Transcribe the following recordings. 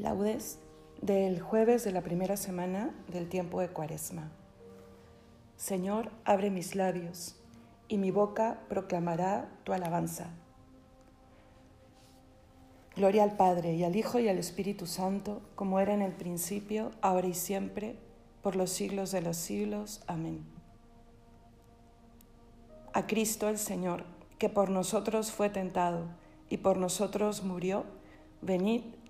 Laudes del jueves de la primera semana del tiempo de Cuaresma. Señor, abre mis labios, y mi boca proclamará tu alabanza. Gloria al Padre, y al Hijo, y al Espíritu Santo, como era en el principio, ahora y siempre, por los siglos de los siglos. Amén. A Cristo el Señor, que por nosotros fue tentado y por nosotros murió, venid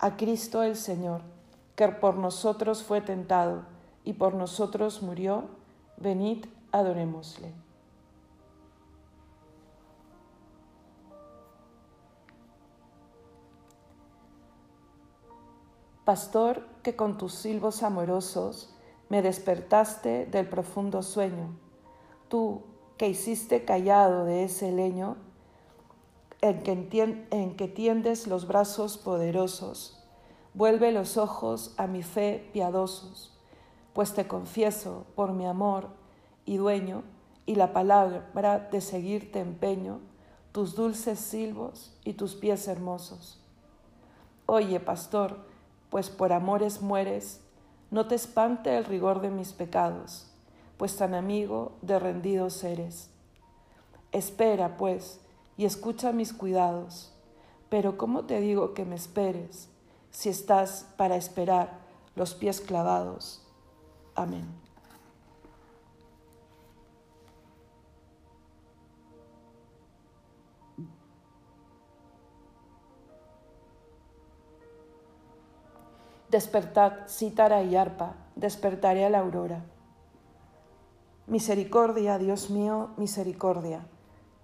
a Cristo el Señor, que por nosotros fue tentado y por nosotros murió, venid, adorémosle. Pastor, que con tus silbos amorosos me despertaste del profundo sueño, tú que hiciste callado de ese leño, en que, en que tiendes los brazos poderosos. Vuelve los ojos a mi fe piadosos, pues te confieso por mi amor y dueño y la palabra de seguirte empeño, tus dulces silbos y tus pies hermosos. Oye, pastor, pues por amores mueres, no te espante el rigor de mis pecados, pues tan amigo de rendidos eres. Espera, pues, y escucha mis cuidados. Pero ¿cómo te digo que me esperes si estás para esperar los pies clavados? Amén. Despertad, cítara y arpa, despertaré a la aurora. Misericordia, Dios mío, misericordia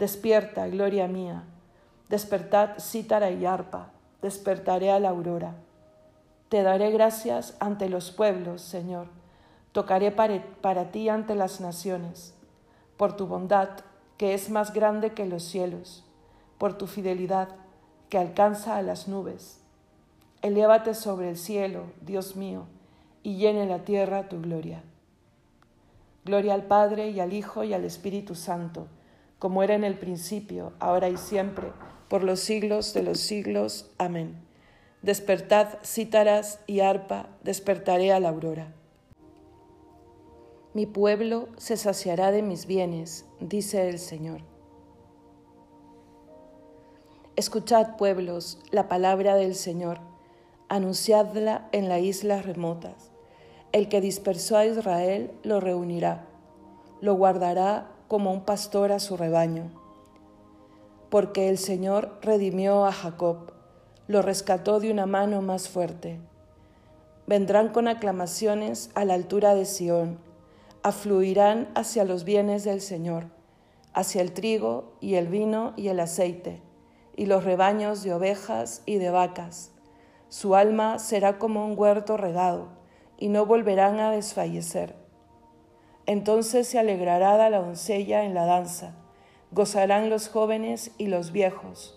Despierta, gloria mía. Despertad cítara y arpa. Despertaré a la aurora. Te daré gracias ante los pueblos, Señor. Tocaré para, ti ante las naciones. Por tu bondad, que es más grande que los cielos. Por tu fidelidad, que alcanza a las nubes. Elévate sobre el cielo, Dios mío, y llene la tierra tu gloria. Gloria al Padre y al Hijo y al Espíritu Santo como era en el principio, ahora y siempre, por los siglos de los siglos. Amén. Despertad cítaras y arpa, despertaré a la aurora. Mi pueblo se saciará de mis bienes, dice el Señor. Escuchad, pueblos, la palabra del Señor, anunciadla en las islas remotas. El que dispersó a Israel lo reunirá, lo guardará como un pastor a su rebaño. Porque el Señor redimió a Jacob, lo rescató de una mano más fuerte. Vendrán con aclamaciones a la altura de Sión, afluirán hacia los bienes del Señor, hacia el trigo y el vino y el aceite y los rebaños de ovejas y de vacas. Su alma será como un huerto regado, y no volverán a desfallecer. Entonces se alegrará la doncella en la danza, gozarán los jóvenes y los viejos.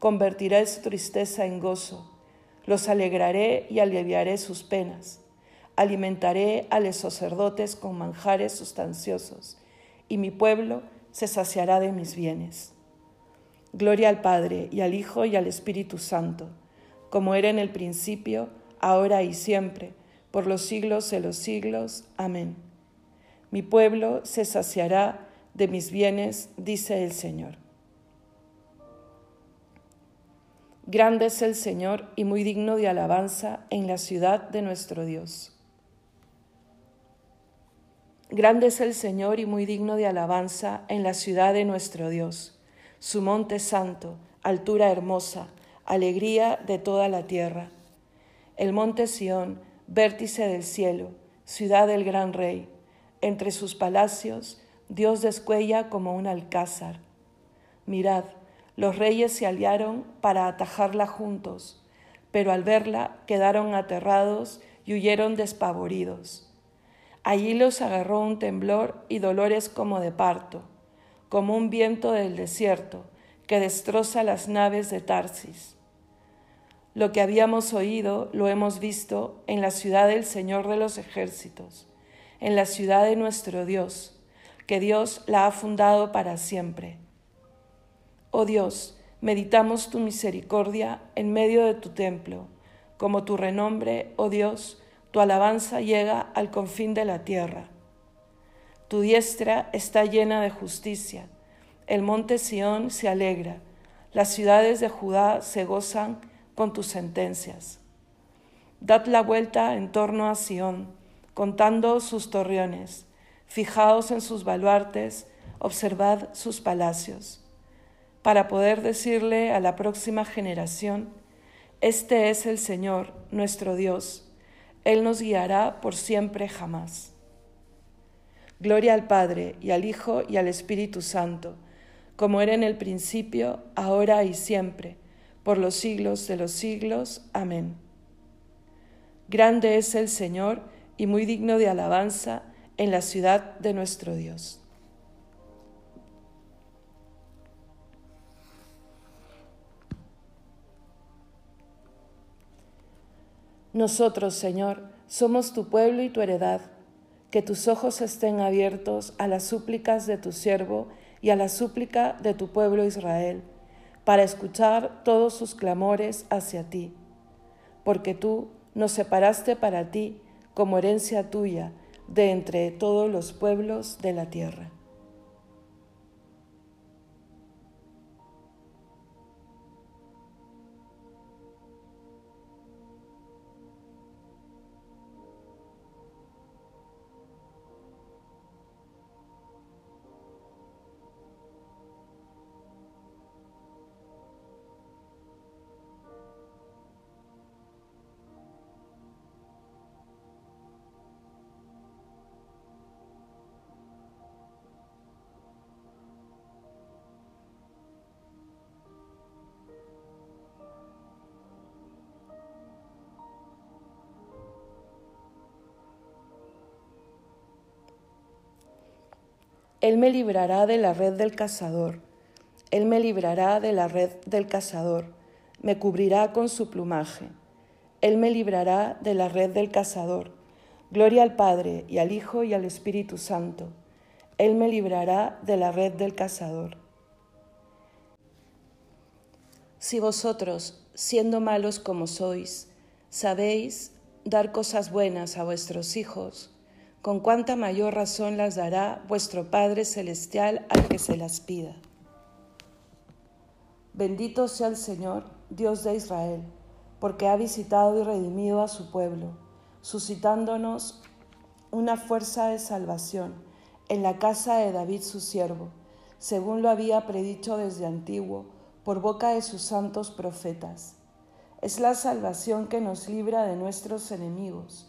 Convertiré su tristeza en gozo, los alegraré y aliviaré sus penas. Alimentaré a los sacerdotes con manjares sustanciosos, y mi pueblo se saciará de mis bienes. Gloria al Padre y al Hijo y al Espíritu Santo, como era en el principio, ahora y siempre, por los siglos de los siglos. Amén. Mi pueblo se saciará de mis bienes, dice el Señor. Grande es el Señor y muy digno de alabanza en la ciudad de nuestro Dios. Grande es el Señor y muy digno de alabanza en la ciudad de nuestro Dios su monte santo, altura hermosa, alegría de toda la tierra. El monte Sión, vértice del cielo, ciudad del gran rey. Entre sus palacios, Dios descuella como un alcázar. Mirad, los reyes se aliaron para atajarla juntos, pero al verla quedaron aterrados y huyeron despavoridos. Allí los agarró un temblor y dolores como de parto como un viento del desierto que destroza las naves de Tarsis. Lo que habíamos oído lo hemos visto en la ciudad del Señor de los ejércitos, en la ciudad de nuestro Dios, que Dios la ha fundado para siempre. Oh Dios, meditamos tu misericordia en medio de tu templo, como tu renombre, oh Dios, tu alabanza llega al confín de la tierra. Tu diestra está llena de justicia. El monte Sión se alegra. Las ciudades de Judá se gozan con tus sentencias. Dad la vuelta en torno a Sión, contando sus torreones. Fijaos en sus baluartes, observad sus palacios, para poder decirle a la próxima generación, Este es el Señor, nuestro Dios. Él nos guiará por siempre jamás. Gloria al Padre y al Hijo y al Espíritu Santo, como era en el principio, ahora y siempre, por los siglos de los siglos. Amén. Grande es el Señor y muy digno de alabanza en la ciudad de nuestro Dios. Nosotros, Señor, somos tu pueblo y tu heredad que tus ojos estén abiertos a las súplicas de tu siervo y a la súplica de tu pueblo Israel, para escuchar todos sus clamores hacia ti, porque tú nos separaste para ti como herencia tuya de entre todos los pueblos de la tierra. Él me librará de la red del cazador. Él me librará de la red del cazador. Me cubrirá con su plumaje. Él me librará de la red del cazador. Gloria al Padre y al Hijo y al Espíritu Santo. Él me librará de la red del cazador. Si vosotros, siendo malos como sois, sabéis dar cosas buenas a vuestros hijos, con cuánta mayor razón las dará vuestro Padre Celestial al que se las pida. Bendito sea el Señor, Dios de Israel, porque ha visitado y redimido a su pueblo, suscitándonos una fuerza de salvación en la casa de David su siervo, según lo había predicho desde antiguo por boca de sus santos profetas. Es la salvación que nos libra de nuestros enemigos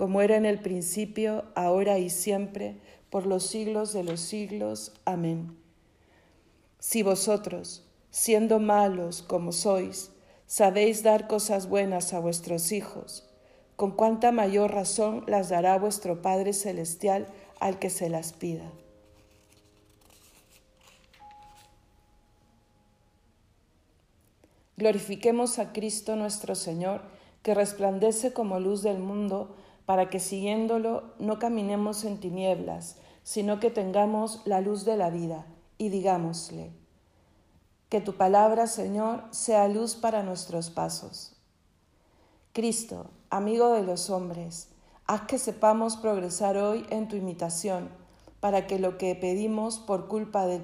como era en el principio, ahora y siempre, por los siglos de los siglos. Amén. Si vosotros, siendo malos como sois, sabéis dar cosas buenas a vuestros hijos, con cuánta mayor razón las dará vuestro Padre Celestial al que se las pida. Glorifiquemos a Cristo nuestro Señor, que resplandece como luz del mundo, para que siguiéndolo no caminemos en tinieblas, sino que tengamos la luz de la vida, y digámosle, que tu palabra, Señor, sea luz para nuestros pasos. Cristo, amigo de los hombres, haz que sepamos progresar hoy en tu imitación, para que lo que pedimos por culpa de,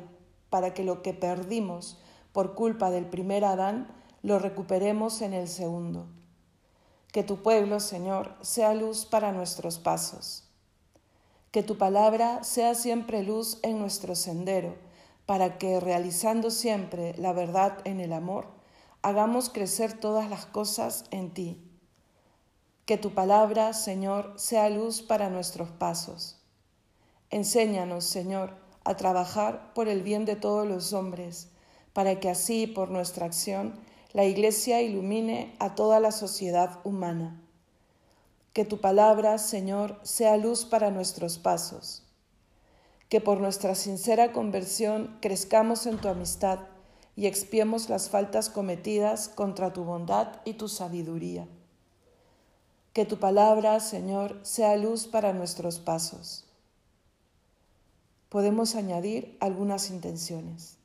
para que lo que perdimos por culpa del primer Adán, lo recuperemos en el segundo. Que tu pueblo, Señor, sea luz para nuestros pasos. Que tu palabra sea siempre luz en nuestro sendero, para que, realizando siempre la verdad en el amor, hagamos crecer todas las cosas en ti. Que tu palabra, Señor, sea luz para nuestros pasos. Enséñanos, Señor, a trabajar por el bien de todos los hombres, para que así, por nuestra acción, la Iglesia ilumine a toda la sociedad humana. Que tu palabra, Señor, sea luz para nuestros pasos. Que por nuestra sincera conversión crezcamos en tu amistad y expiemos las faltas cometidas contra tu bondad y tu sabiduría. Que tu palabra, Señor, sea luz para nuestros pasos. Podemos añadir algunas intenciones.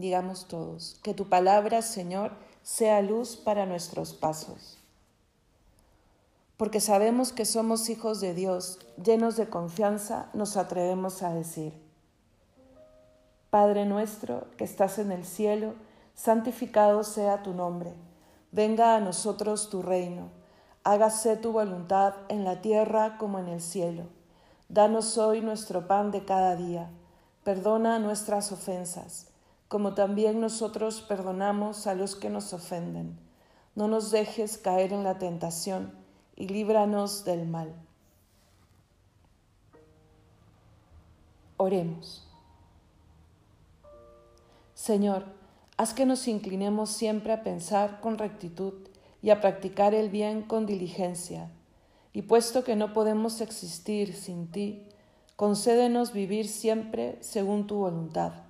Digamos todos, que tu palabra, Señor, sea luz para nuestros pasos. Porque sabemos que somos hijos de Dios, llenos de confianza, nos atrevemos a decir, Padre nuestro que estás en el cielo, santificado sea tu nombre, venga a nosotros tu reino, hágase tu voluntad en la tierra como en el cielo. Danos hoy nuestro pan de cada día, perdona nuestras ofensas como también nosotros perdonamos a los que nos ofenden. No nos dejes caer en la tentación y líbranos del mal. Oremos. Señor, haz que nos inclinemos siempre a pensar con rectitud y a practicar el bien con diligencia. Y puesto que no podemos existir sin ti, concédenos vivir siempre según tu voluntad